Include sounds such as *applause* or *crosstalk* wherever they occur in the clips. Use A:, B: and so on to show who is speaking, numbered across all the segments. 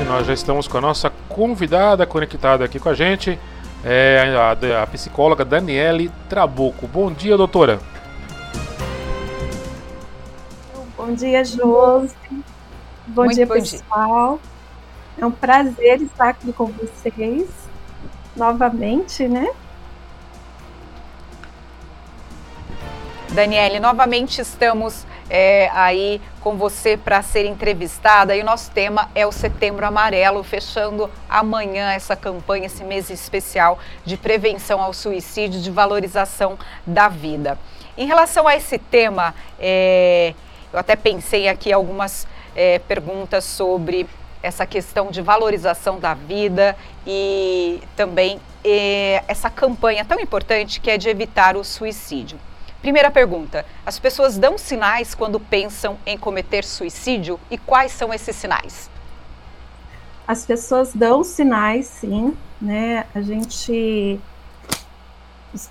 A: E nós já estamos com a nossa convidada conectada aqui com a gente, é a, a psicóloga Daniele Trabuco. Bom dia, doutora.
B: Bom dia, Josi. Bom Muito dia, bom pessoal. Dia. É um prazer estar aqui com vocês novamente, né?
C: Daniele, novamente estamos é, aí com você para ser entrevistada e o nosso tema é o Setembro Amarelo, fechando amanhã essa campanha, esse mês especial de prevenção ao suicídio, de valorização da vida. Em relação a esse tema, é, eu até pensei aqui algumas é, perguntas sobre essa questão de valorização da vida e também é, essa campanha tão importante que é de evitar o suicídio. Primeira pergunta: as pessoas dão sinais quando pensam em cometer suicídio e quais são esses sinais?
B: As pessoas dão sinais, sim, né? A gente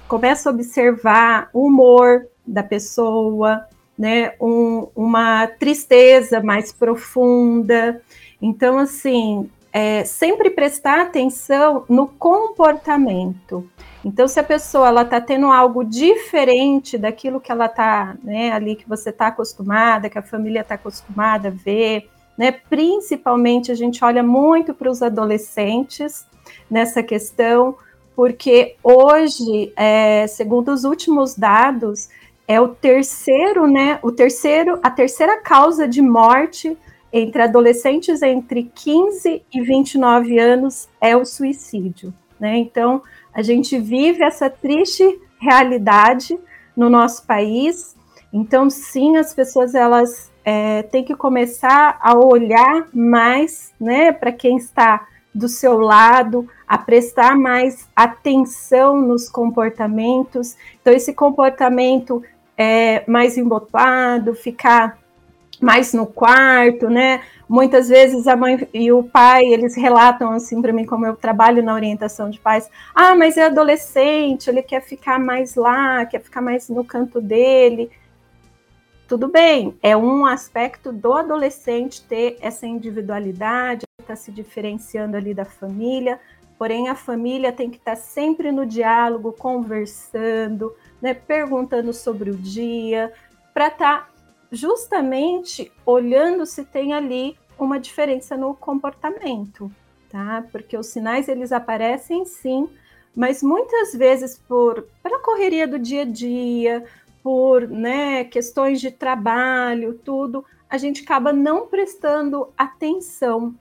B: começa a observar o humor da pessoa, né? Um, uma tristeza mais profunda. Então, assim, é, sempre prestar atenção no comportamento. Então, se a pessoa ela está tendo algo diferente daquilo que ela está, né, ali que você está acostumada, que a família está acostumada a ver, né, principalmente a gente olha muito para os adolescentes nessa questão, porque hoje, é, segundo os últimos dados, é o terceiro, né, o terceiro, a terceira causa de morte entre adolescentes entre 15 e 29 anos é o suicídio, né? Então, a gente vive essa triste realidade no nosso país. Então, sim, as pessoas elas é, têm que começar a olhar mais, né, para quem está do seu lado, a prestar mais atenção nos comportamentos. Então, esse comportamento é mais embotado, ficar mais no quarto, né? Muitas vezes a mãe e o pai, eles relatam assim para mim, como eu trabalho na orientação de pais, ah, mas é adolescente, ele quer ficar mais lá, quer ficar mais no canto dele. Tudo bem, é um aspecto do adolescente ter essa individualidade, tá se diferenciando ali da família, porém a família tem que estar tá sempre no diálogo, conversando, né, perguntando sobre o dia, para estar tá justamente olhando se tem ali uma diferença no comportamento, tá? Porque os sinais eles aparecem sim, mas muitas vezes por pela correria do dia a dia, por né, questões de trabalho, tudo, a gente acaba não prestando atenção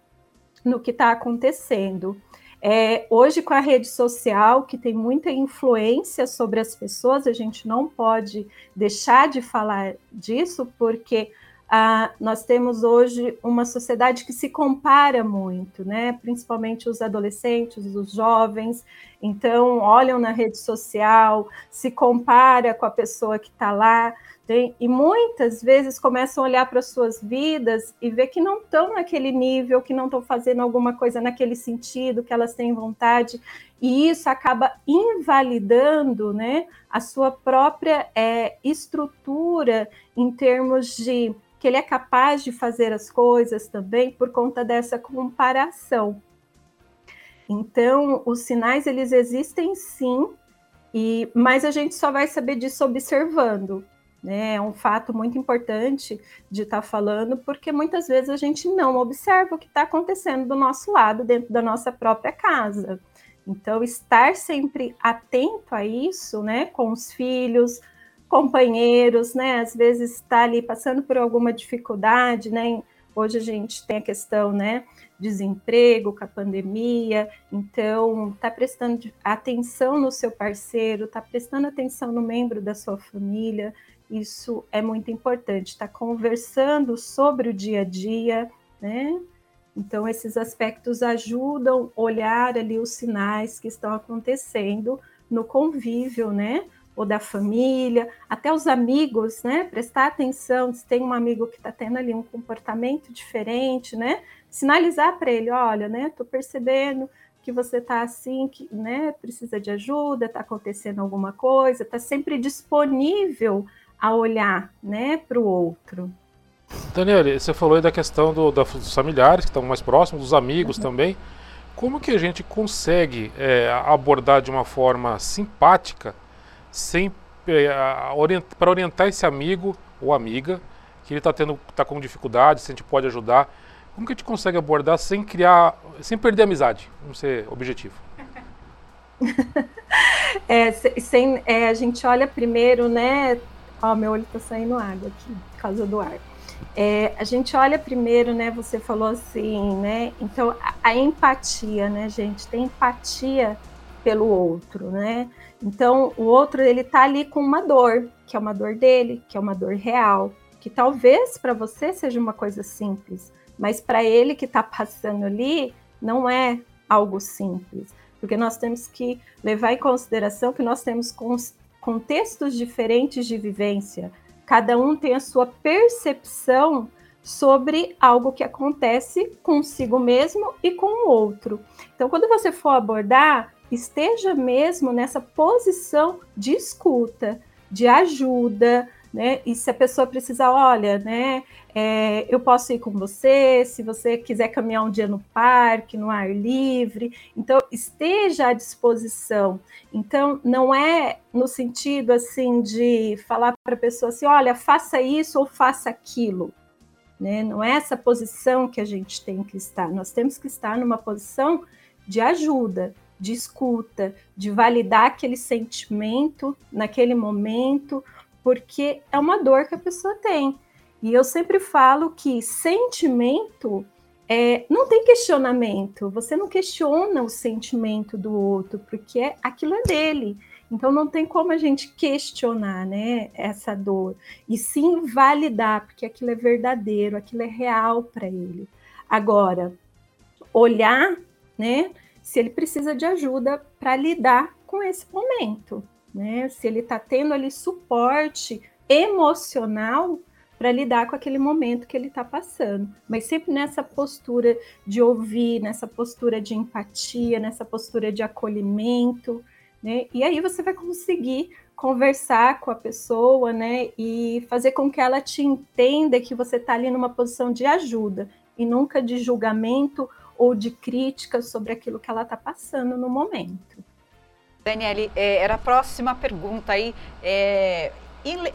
B: no que está acontecendo. É, hoje, com a rede social, que tem muita influência sobre as pessoas, a gente não pode deixar de falar disso, porque ah, nós temos hoje uma sociedade que se compara muito, né? Principalmente os adolescentes, os jovens. Então, olham na rede social, se compara com a pessoa que está lá. Tem, e muitas vezes começam a olhar para suas vidas e ver que não estão naquele nível, que não estão fazendo alguma coisa naquele sentido, que elas têm vontade, e isso acaba invalidando né, a sua própria é, estrutura em termos de que ele é capaz de fazer as coisas também por conta dessa comparação. Então, os sinais eles existem sim, e mas a gente só vai saber disso observando. Né? É um fato muito importante de estar tá falando, porque muitas vezes a gente não observa o que está acontecendo do nosso lado, dentro da nossa própria casa. Então, estar sempre atento a isso, né, com os filhos, companheiros, né, às vezes está ali passando por alguma dificuldade, né, hoje a gente tem a questão, né, desemprego com a pandemia, então está prestando atenção no seu parceiro, está prestando atenção no membro da sua família, isso é muito importante, está conversando sobre o dia a dia, né? Então, esses aspectos ajudam a olhar ali os sinais que estão acontecendo no convívio, né? Ou da família, até os amigos, né? Prestar atenção se tem um amigo que está tendo ali um comportamento diferente, né? Sinalizar para ele, olha, né? Estou percebendo que você está assim, que né, precisa de ajuda, está acontecendo alguma coisa, está sempre disponível a olhar né, para o outro.
A: Daniele, você falou aí da questão do, dos familiares que estão mais próximos, dos amigos uhum. também. Como que a gente consegue é, abordar de uma forma simpática, sem é, orient, para orientar esse amigo ou amiga que ele está tendo, tá com dificuldade, se a gente pode ajudar? Como que a gente consegue abordar sem criar, sem perder a amizade? Vamos ser objetivo. *laughs*
B: é, sem, é, a gente olha primeiro, né? Ó, meu olho está saindo água aqui por causa do ar. É, a gente olha primeiro, né? Você falou assim, né? Então a, a, empatia, né, gente? Tem empatia pelo outro, né? Então o outro ele tá ali com uma dor, que é uma dor dele, que é uma dor real, que talvez para você seja uma coisa simples, mas para ele que está passando ali não é algo simples, porque nós temos que levar em consideração que nós temos contextos diferentes de vivência Cada um tem a sua percepção sobre algo que acontece consigo mesmo e com o outro. Então, quando você for abordar, esteja mesmo nessa posição de escuta, de ajuda, né? E se a pessoa precisar, olha, né? É, eu posso ir com você, se você quiser caminhar um dia no parque, no ar livre. Então, esteja à disposição. Então, não é no sentido assim de falar para a pessoa assim, olha, faça isso ou faça aquilo. Né? Não é essa posição que a gente tem que estar. Nós temos que estar numa posição de ajuda, de escuta, de validar aquele sentimento naquele momento, porque é uma dor que a pessoa tem. E eu sempre falo que sentimento é, não tem questionamento, você não questiona o sentimento do outro, porque aquilo é dele. Então não tem como a gente questionar, né, essa dor e sim validar, porque aquilo é verdadeiro, aquilo é real para ele. Agora, olhar, né, se ele precisa de ajuda para lidar com esse momento né? Se ele está tendo ali suporte emocional para lidar com aquele momento que ele está passando, mas sempre nessa postura de ouvir, nessa postura de empatia, nessa postura de acolhimento, né? E aí você vai conseguir conversar com a pessoa, né? E fazer com que ela te entenda que você está ali numa posição de ajuda e nunca de julgamento ou de crítica sobre aquilo que ela está passando no momento.
C: Daniele, é, era a próxima pergunta aí, é,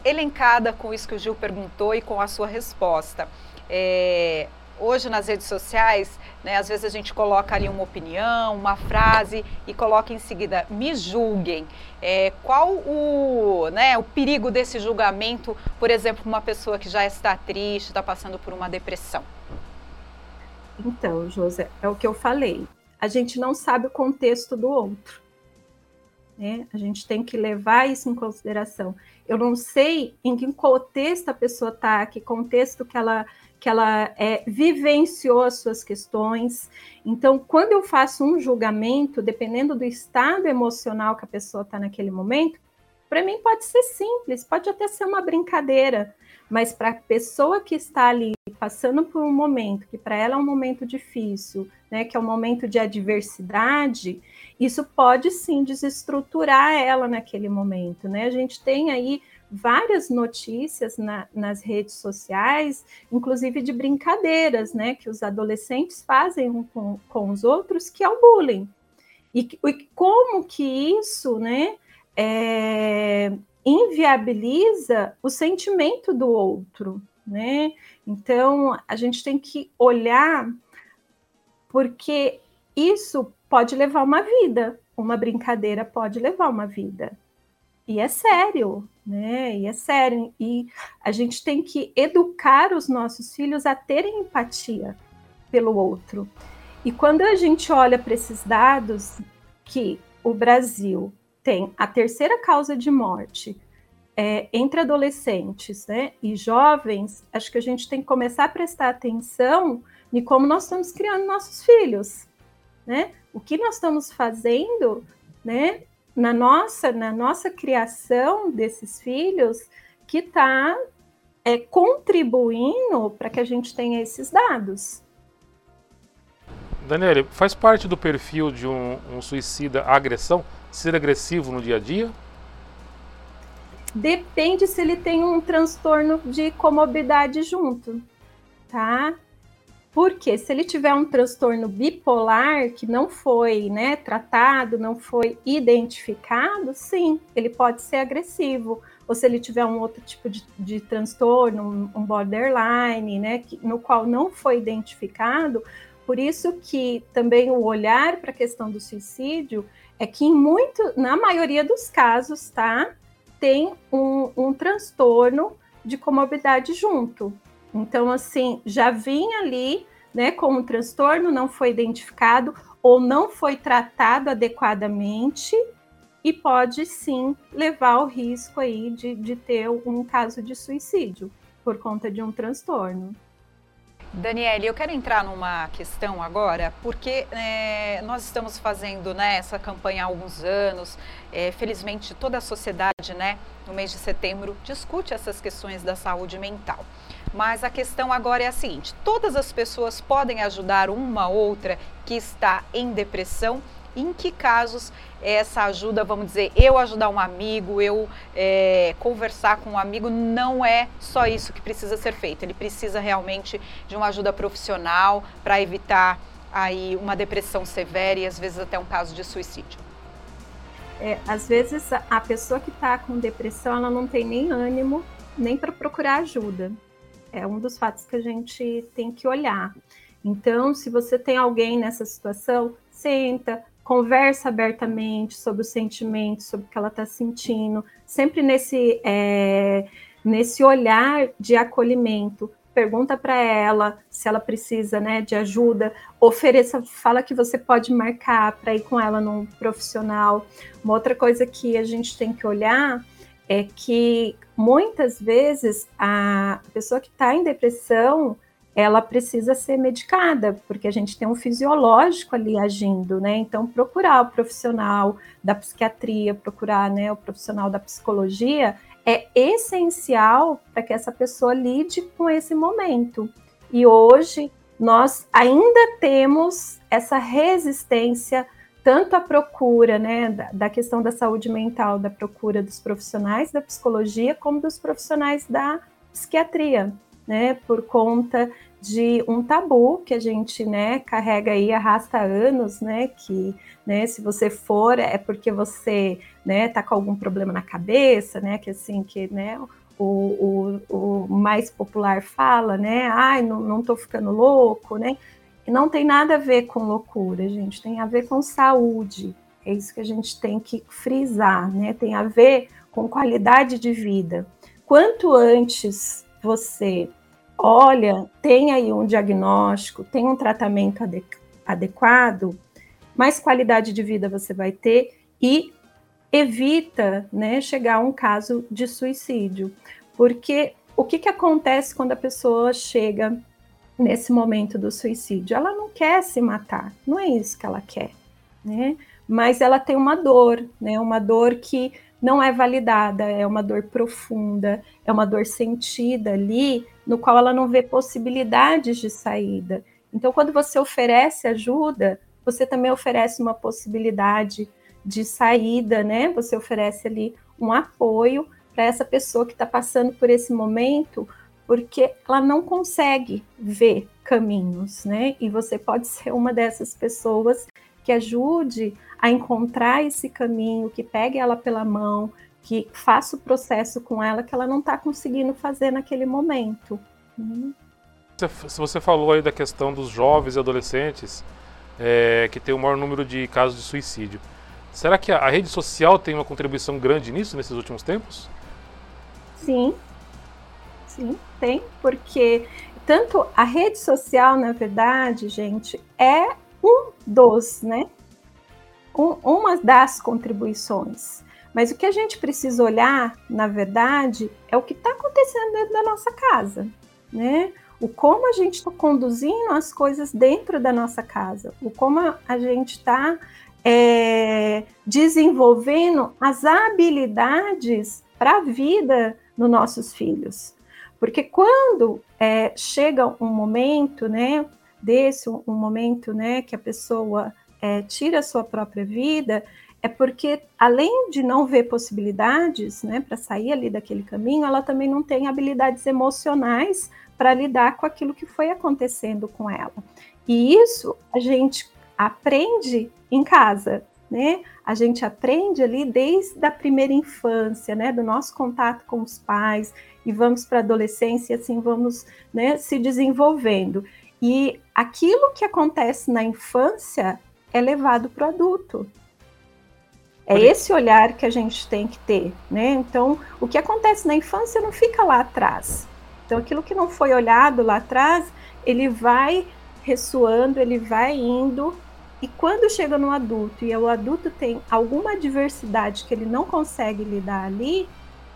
C: elencada com isso que o Gil perguntou e com a sua resposta. É, hoje nas redes sociais, né, às vezes a gente coloca ali uma opinião, uma frase e coloca em seguida, me julguem. É, qual o, né, o perigo desse julgamento, por exemplo, uma pessoa que já está triste, está passando por uma depressão?
B: Então, José, é o que eu falei. A gente não sabe o contexto do outro. Né? A gente tem que levar isso em consideração. Eu não sei em que contexto a pessoa está, que contexto que ela, que ela é, vivenciou as suas questões. Então, quando eu faço um julgamento, dependendo do estado emocional que a pessoa está naquele momento, para mim pode ser simples, pode até ser uma brincadeira, mas para a pessoa que está ali passando por um momento que para ela é um momento difícil, né, que é um momento de adversidade, isso pode sim desestruturar ela naquele momento, né? A gente tem aí várias notícias na, nas redes sociais, inclusive de brincadeiras, né, que os adolescentes fazem um com, com os outros, que é o bullying. E, e como que isso, né, é, inviabiliza o sentimento do outro, né? Então a gente tem que olhar porque isso pode levar uma vida, uma brincadeira pode levar uma vida. E é sério, né? E é sério. E a gente tem que educar os nossos filhos a terem empatia pelo outro. E quando a gente olha para esses dados que o Brasil tem a terceira causa de morte é, entre adolescentes né, e jovens, acho que a gente tem que começar a prestar atenção em como nós estamos criando nossos filhos, né? O que nós estamos fazendo, né? Na nossa, na nossa criação desses filhos, que está é, contribuindo para que a gente tenha esses dados.
A: Daniele, faz parte do perfil de um, um suicida a agressão? ser agressivo no dia a dia?
B: depende se ele tem um transtorno de comorbidade junto, tá? Porque se ele tiver um transtorno bipolar que não foi né, tratado, não foi identificado, sim, ele pode ser agressivo. Ou se ele tiver um outro tipo de, de transtorno, um, borderline, né, que, no qual não foi identificado, por isso que também o olhar para a questão do suicídio é que em muito, na maioria dos casos, tá, tem um, um transtorno de comorbidade junto. Então, assim, já vinha ali, né, com um transtorno, não foi identificado ou não foi tratado adequadamente e pode sim levar ao risco aí de, de ter um caso de suicídio por conta de um transtorno.
C: Daniele, eu quero entrar numa questão agora, porque é, nós estamos fazendo né, essa campanha há alguns anos. É, felizmente, toda a sociedade, né, no mês de setembro, discute essas questões da saúde mental. Mas a questão agora é a seguinte: todas as pessoas podem ajudar uma outra que está em depressão em que casos essa ajuda, vamos dizer, eu ajudar um amigo, eu é, conversar com um amigo, não é só isso que precisa ser feito. Ele precisa realmente de uma ajuda profissional para evitar aí uma depressão severa e às vezes até um caso de suicídio.
B: É, às vezes a pessoa que está com depressão, ela não tem nem ânimo nem para procurar ajuda. É um dos fatos que a gente tem que olhar. Então, se você tem alguém nessa situação, senta, conversa abertamente sobre os sentimentos, sobre o que ela está sentindo, sempre nesse, é, nesse olhar de acolhimento. Pergunta para ela se ela precisa né, de ajuda, ofereça, fala que você pode marcar para ir com ela num profissional. Uma outra coisa que a gente tem que olhar é que muitas vezes a pessoa que está em depressão ela precisa ser medicada, porque a gente tem um fisiológico ali agindo, né? Então, procurar o profissional da psiquiatria, procurar né, o profissional da psicologia é essencial para que essa pessoa lide com esse momento. E hoje nós ainda temos essa resistência tanto à procura, né, da, da questão da saúde mental, da procura dos profissionais da psicologia, como dos profissionais da psiquiatria né, por conta de um tabu que a gente, né, carrega aí, arrasta anos, né, que, né, se você for é porque você, né, tá com algum problema na cabeça, né, que assim, que, né, o, o, o mais popular fala, né, ai, não, não ficando louco, né, não tem nada a ver com loucura, gente, tem a ver com saúde, é isso que a gente tem que frisar, né, tem a ver com qualidade de vida. Quanto antes você olha, tem aí um diagnóstico, tem um tratamento adequado, mais qualidade de vida você vai ter e evita né, chegar a um caso de suicídio. Porque o que, que acontece quando a pessoa chega nesse momento do suicídio? Ela não quer se matar, não é isso que ela quer, né? Mas ela tem uma dor, né? Uma dor que não é validada, é uma dor profunda, é uma dor sentida ali, no qual ela não vê possibilidades de saída. Então, quando você oferece ajuda, você também oferece uma possibilidade de saída, né? Você oferece ali um apoio para essa pessoa que está passando por esse momento, porque ela não consegue ver caminhos, né? E você pode *laughs* ser uma dessas pessoas que ajude a encontrar esse caminho, que pegue ela pela mão, que faça o processo com ela que ela não está conseguindo fazer naquele momento.
A: Se você falou aí da questão dos jovens e adolescentes é, que tem o maior número de casos de suicídio, será que a, a rede social tem uma contribuição grande nisso nesses últimos tempos?
B: Sim, sim, tem, porque tanto a rede social, na verdade, gente, é um dos, né, um, uma das contribuições. Mas o que a gente precisa olhar, na verdade, é o que está acontecendo dentro da nossa casa, né? O como a gente está conduzindo as coisas dentro da nossa casa, o como a gente está é, desenvolvendo as habilidades para a vida dos nossos filhos. Porque quando é, chega um momento, né, desse, um, momento, né, que a pessoa é, tira a sua própria vida, é porque, além de não ver possibilidades, né, para sair ali daquele caminho, ela também não tem habilidades emocionais para lidar com aquilo que foi acontecendo com ela. E isso a gente aprende em casa, né? A gente aprende ali desde a primeira infância, né, do nosso contato com os pais e vamos para a adolescência, assim vamos, né, se desenvolvendo. E aquilo que acontece na infância é levado para o adulto. É esse olhar que a gente tem que ter, né? Então, o que acontece na infância não fica lá atrás. Então, aquilo que não foi olhado lá atrás, ele vai ressoando, ele vai indo e quando chega no adulto e o adulto tem alguma adversidade que ele não consegue lidar ali,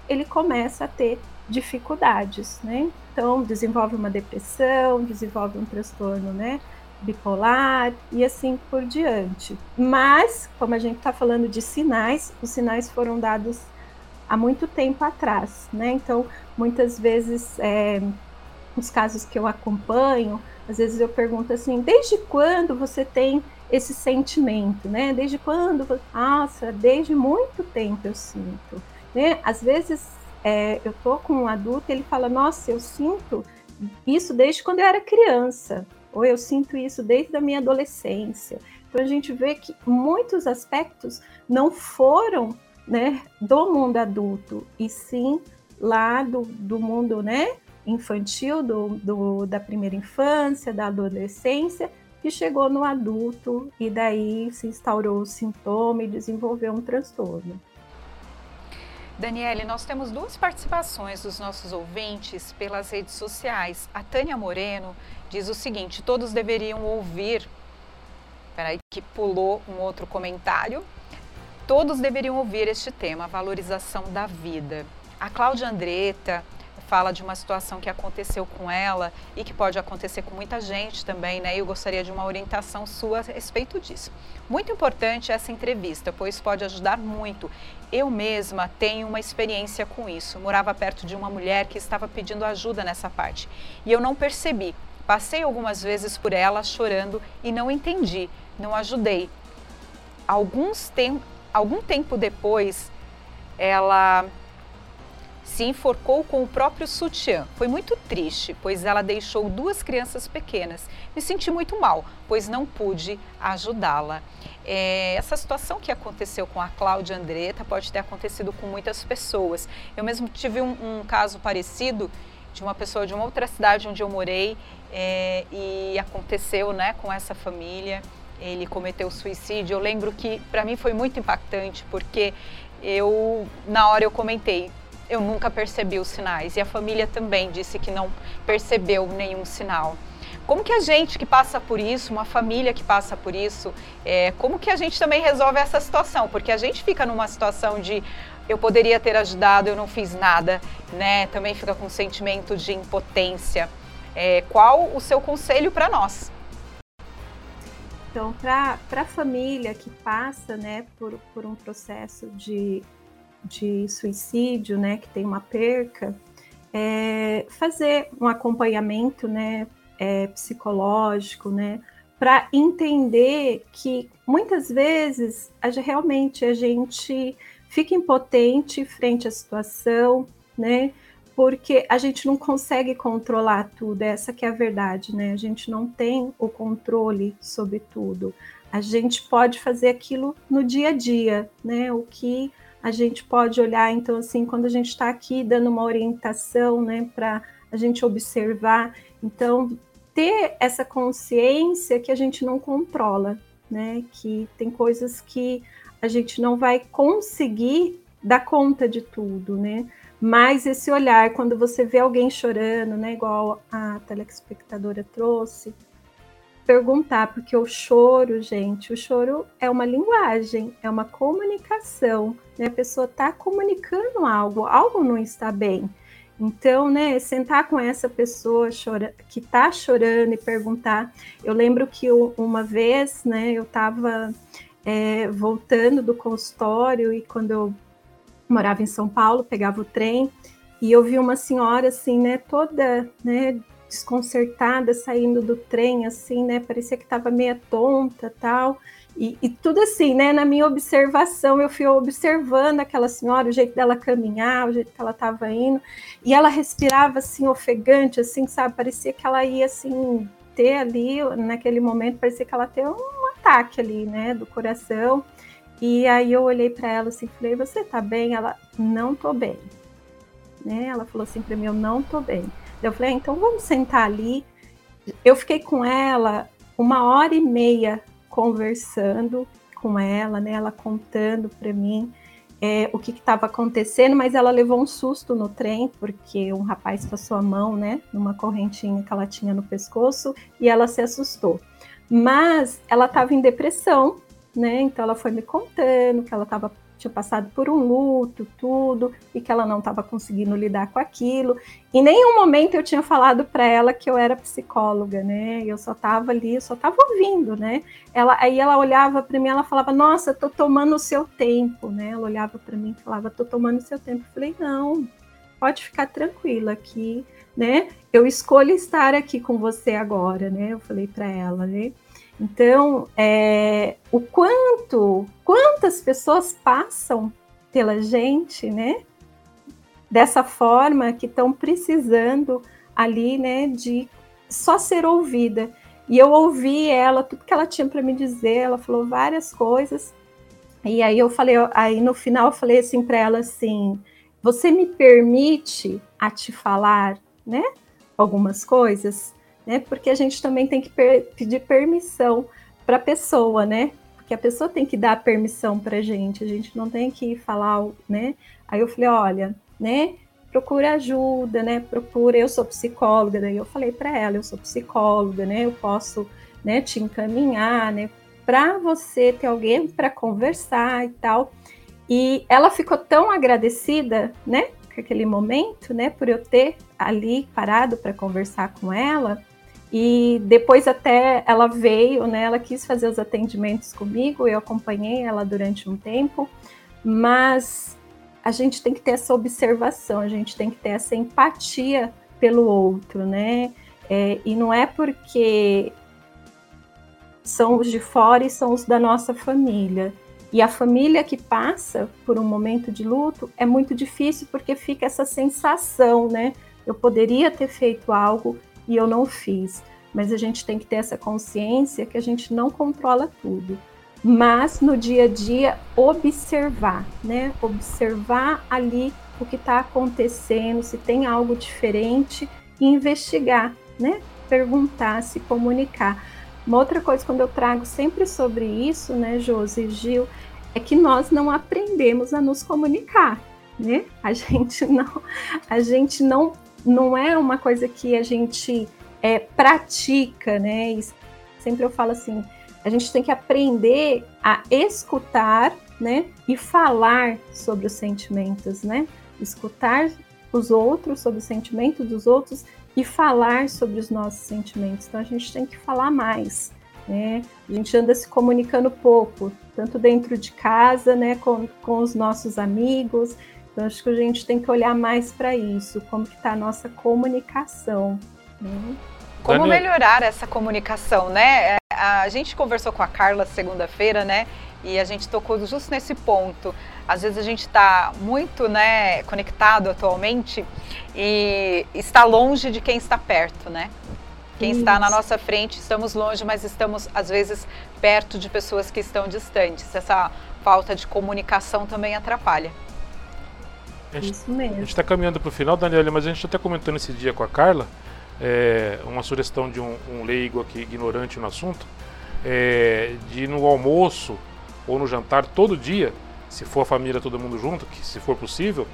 B: ele começa a ter dificuldades, né? Então, desenvolve uma depressão, desenvolve um transtorno, né? Bipolar e assim por diante. Mas, como a gente está falando de sinais, os sinais foram dados há muito tempo atrás, né? Então, muitas vezes, é, nos casos que eu acompanho, às vezes eu pergunto assim: desde quando você tem esse sentimento, né? Desde quando? Nossa, desde muito tempo eu sinto. Né? Às vezes é, eu tô com um adulto e ele fala: Nossa, eu sinto isso desde quando eu era criança, ou eu sinto isso desde a minha adolescência. Então a gente vê que muitos aspectos não foram né, do mundo adulto, e sim lá do, do mundo né, infantil, do, do, da primeira infância, da adolescência, que chegou no adulto e daí se instaurou o sintoma e desenvolveu um transtorno.
C: Daniele, nós temos duas participações dos nossos ouvintes pelas redes sociais. A Tânia Moreno diz o seguinte: todos deveriam ouvir. Peraí, que pulou um outro comentário. Todos deveriam ouvir este tema, valorização da vida. A Cláudia Andretta fala de uma situação que aconteceu com ela e que pode acontecer com muita gente também, né? Eu gostaria de uma orientação sua a respeito disso. Muito importante essa entrevista, pois pode ajudar muito. Eu mesma tenho uma experiência com isso. Morava perto de uma mulher que estava pedindo ajuda nessa parte e eu não percebi. Passei algumas vezes por ela chorando e não entendi, não ajudei. Alguns tem, algum tempo depois, ela se enforcou com o próprio sutiã. Foi muito triste, pois ela deixou duas crianças pequenas. Me senti muito mal, pois não pude ajudá-la. É, essa situação que aconteceu com a Cláudia Andretta pode ter acontecido com muitas pessoas. Eu mesmo tive um, um caso parecido de uma pessoa de uma outra cidade onde eu morei é, e aconteceu né, com essa família. Ele cometeu suicídio. Eu lembro que para mim foi muito impactante porque eu na hora eu comentei eu nunca percebi os sinais. E a família também disse que não percebeu nenhum sinal. Como que a gente que passa por isso, uma família que passa por isso, é, como que a gente também resolve essa situação? Porque a gente fica numa situação de eu poderia ter ajudado, eu não fiz nada, né? Também fica com um sentimento de impotência. É, qual o seu conselho para nós?
B: Então, para a família que passa né, por, por um processo de de suicídio, né, que tem uma perca, é, fazer um acompanhamento, né, é, psicológico, né, para entender que muitas vezes a, realmente a gente fica impotente frente à situação, né, porque a gente não consegue controlar tudo, essa que é a verdade, né? A gente não tem o controle sobre tudo. A gente pode fazer aquilo no dia a dia, né? O que a gente pode olhar, então, assim, quando a gente está aqui dando uma orientação, né, para a gente observar, então, ter essa consciência que a gente não controla, né, que tem coisas que a gente não vai conseguir dar conta de tudo, né, mas esse olhar, quando você vê alguém chorando, né, igual a telespectadora trouxe, perguntar, porque o choro, gente, o choro é uma linguagem, é uma comunicação, né? A pessoa está comunicando algo, algo não está bem. Então, né, sentar com essa pessoa chora, que está chorando e perguntar. Eu lembro que uma vez, né, eu estava é, voltando do consultório e quando eu morava em São Paulo, pegava o trem e eu vi uma senhora assim, né, toda, né, desconcertada saindo do trem, assim, né? Parecia que estava meia tonta tal. E, e, tudo assim, né? Na minha observação, eu fui observando aquela senhora, o jeito dela caminhar, o jeito que ela estava indo, e ela respirava assim, ofegante, assim, sabe? Parecia que ela ia assim ter ali, naquele momento, parecia que ela ia um ataque ali, né, do coração. E aí eu olhei para ela assim, falei: "Você tá bem?" Ela: "Não tô bem." Né? Ela falou assim para mim: "Eu não tô bem." Eu falei: ah, "Então vamos sentar ali." Eu fiquei com ela uma hora e meia conversando com ela, né? Ela contando para mim é, o que estava acontecendo, mas ela levou um susto no trem, porque um rapaz passou a mão, né, numa correntinha que ela tinha no pescoço, e ela se assustou. Mas ela estava em depressão, né? Então ela foi me contando que ela estava tinha passado por um luto, tudo, e que ela não estava conseguindo lidar com aquilo. Em nenhum momento eu tinha falado para ela que eu era psicóloga, né? Eu só estava ali, só estava ouvindo, né? Ela, aí ela olhava para mim, ela falava: "Nossa, tô tomando o seu tempo", né? Ela olhava para mim e falava: "Tô tomando o seu tempo". Eu falei: "Não, pode ficar tranquila aqui, né? Eu escolho estar aqui com você agora, né? Eu falei para ela, né? Então, é, o quanto, quantas pessoas passam pela gente, né? Dessa forma que estão precisando ali, né? De só ser ouvida. E eu ouvi ela, tudo que ela tinha para me dizer, ela falou várias coisas. E aí eu falei, aí no final eu falei assim para ela assim: "Você me permite a te falar, né? Algumas coisas?" Né? Porque a gente também tem que per pedir permissão para a pessoa, né? Porque a pessoa tem que dar permissão para a gente, a gente não tem que falar, né? Aí eu falei, olha, né? Procura ajuda, né? Procura, eu sou psicóloga, daí eu falei para ela, eu sou psicóloga, né? Eu posso, né, te encaminhar, né? Para você ter alguém para conversar e tal. E ela ficou tão agradecida, né? Aquele momento, né? Por eu ter ali parado para conversar com ela, e depois até ela veio, né? Ela quis fazer os atendimentos comigo, eu acompanhei ela durante um tempo, mas a gente tem que ter essa observação, a gente tem que ter essa empatia pelo outro, né? É, e não é porque são os de fora e são os da nossa família. E a família que passa por um momento de luto é muito difícil porque fica essa sensação, né? Eu poderia ter feito algo e eu não fiz. Mas a gente tem que ter essa consciência que a gente não controla tudo. Mas no dia a dia, observar, né? Observar ali o que está acontecendo, se tem algo diferente e investigar, né? Perguntar, se comunicar. Uma outra coisa, quando eu trago sempre sobre isso, né, Josi e Gil, é que nós não aprendemos a nos comunicar, né? A gente *laughs* não, a gente não não é uma coisa que a gente é, pratica, né? E sempre eu falo assim, a gente tem que aprender a escutar, né? E falar sobre os sentimentos, né? Escutar os outros, sobre os sentimentos dos outros e falar sobre os nossos sentimentos. Então a gente tem que falar mais, né? A gente anda se comunicando pouco, tanto dentro de casa, né, com, com os nossos amigos, então, acho que a gente tem que olhar mais para isso, como que está a nossa comunicação. Né?
C: Como melhorar essa comunicação, né? É, a gente conversou com a Carla segunda-feira, né? E a gente tocou justo nesse ponto. Às vezes a gente está muito né, conectado atualmente e está longe de quem está perto, né? Quem Isso. está na nossa frente, estamos longe, mas estamos às vezes perto de pessoas que estão distantes. Essa falta de comunicação também atrapalha.
A: A gente, Isso mesmo. A gente está caminhando para o final, Daniela, mas a gente até comentando esse dia com a Carla, é, uma sugestão de um, um, leigo aqui ignorante no assunto, é, de no almoço ou no jantar todo dia, se for a família todo mundo junto, que se for possível,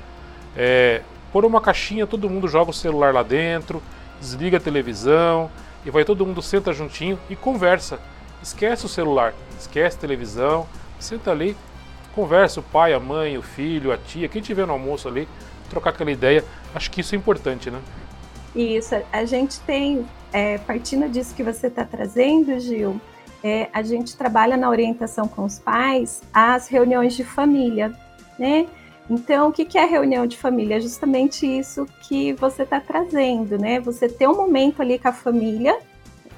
A: é, pôr uma caixinha, todo mundo joga o celular lá dentro, desliga a televisão e vai todo mundo senta juntinho e conversa. Esquece o celular, esquece a televisão, senta ali conversa o pai, a mãe, o filho, a tia, quem tiver no almoço ali, trocar aquela ideia. Acho que isso é importante, né?
B: Isso, a gente tem, é, partindo disso que você está trazendo, Gil, é, a gente trabalha na orientação com os pais as reuniões de família, né? Então, o que é reunião de família? É justamente isso que você está trazendo, né? Você ter um momento ali com a família,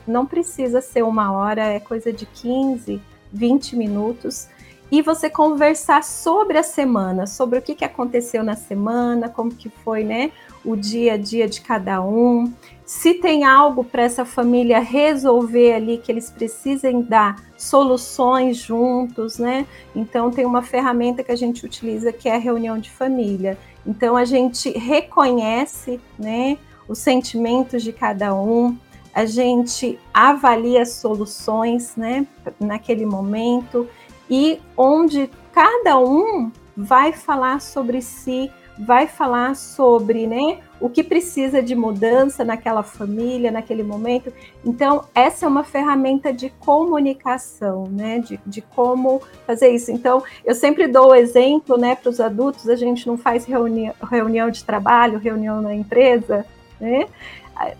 B: não precisa ser uma hora, é coisa de 15, 20 minutos, e você conversar sobre a semana, sobre o que, que aconteceu na semana, como que foi, né, o dia a dia de cada um, se tem algo para essa família resolver ali que eles precisem dar soluções juntos, né? Então tem uma ferramenta que a gente utiliza que é a reunião de família. Então a gente reconhece, né, os sentimentos de cada um, a gente avalia soluções, né, naquele momento e onde cada um vai falar sobre si, vai falar sobre, né, o que precisa de mudança naquela família, naquele momento. Então, essa é uma ferramenta de comunicação, né, de, de como fazer isso. Então, eu sempre dou o exemplo, né, para os adultos, a gente não faz reunião, reunião de trabalho, reunião na empresa, né,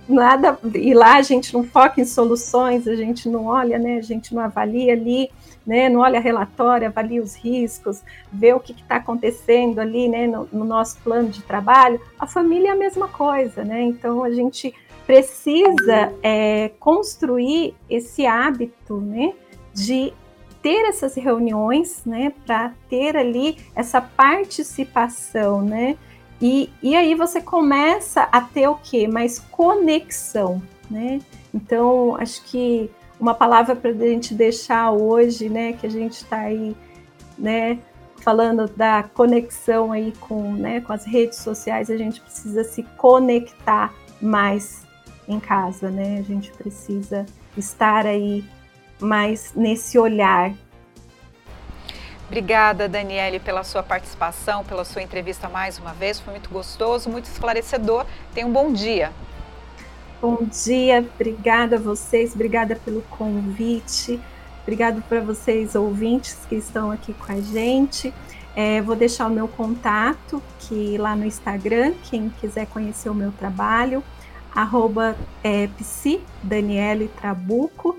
B: nada, e lá a gente não foca em soluções, a gente não olha, né, a gente não avalia ali né, não olha relatório, avalia os riscos, vê o que está acontecendo ali né, no, no, nosso plano de trabalho, a família é a mesma coisa, né? Então a gente precisa é, construir esse hábito né, de ter essas reuniões, né, para ter ali essa participação, né? E, e aí você começa a ter o quê? Mais conexão, né? Então, acho que uma palavra para a gente deixar hoje, né, que a gente está aí, né, falando da conexão aí com, né, com as redes sociais, a gente precisa se conectar mais em casa, né? A gente precisa estar aí mais nesse olhar.
C: Obrigada, Daniele, pela sua participação, pela sua entrevista mais uma vez. Foi muito gostoso, muito esclarecedor. Tenha um bom dia.
B: Bom dia, obrigada a vocês, obrigada pelo convite, obrigado para vocês ouvintes que estão aqui com a gente. É, vou deixar o meu contato que lá no Instagram, quem quiser conhecer o meu trabalho, arroba é, Trabuco.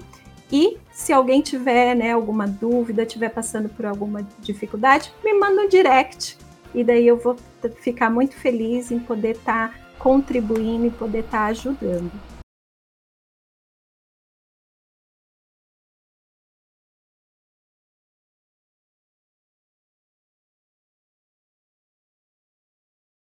B: E se alguém tiver né, alguma dúvida, estiver passando por alguma dificuldade, me manda um direct. E daí eu vou ficar muito feliz em poder estar tá contribuindo e poder estar tá ajudando.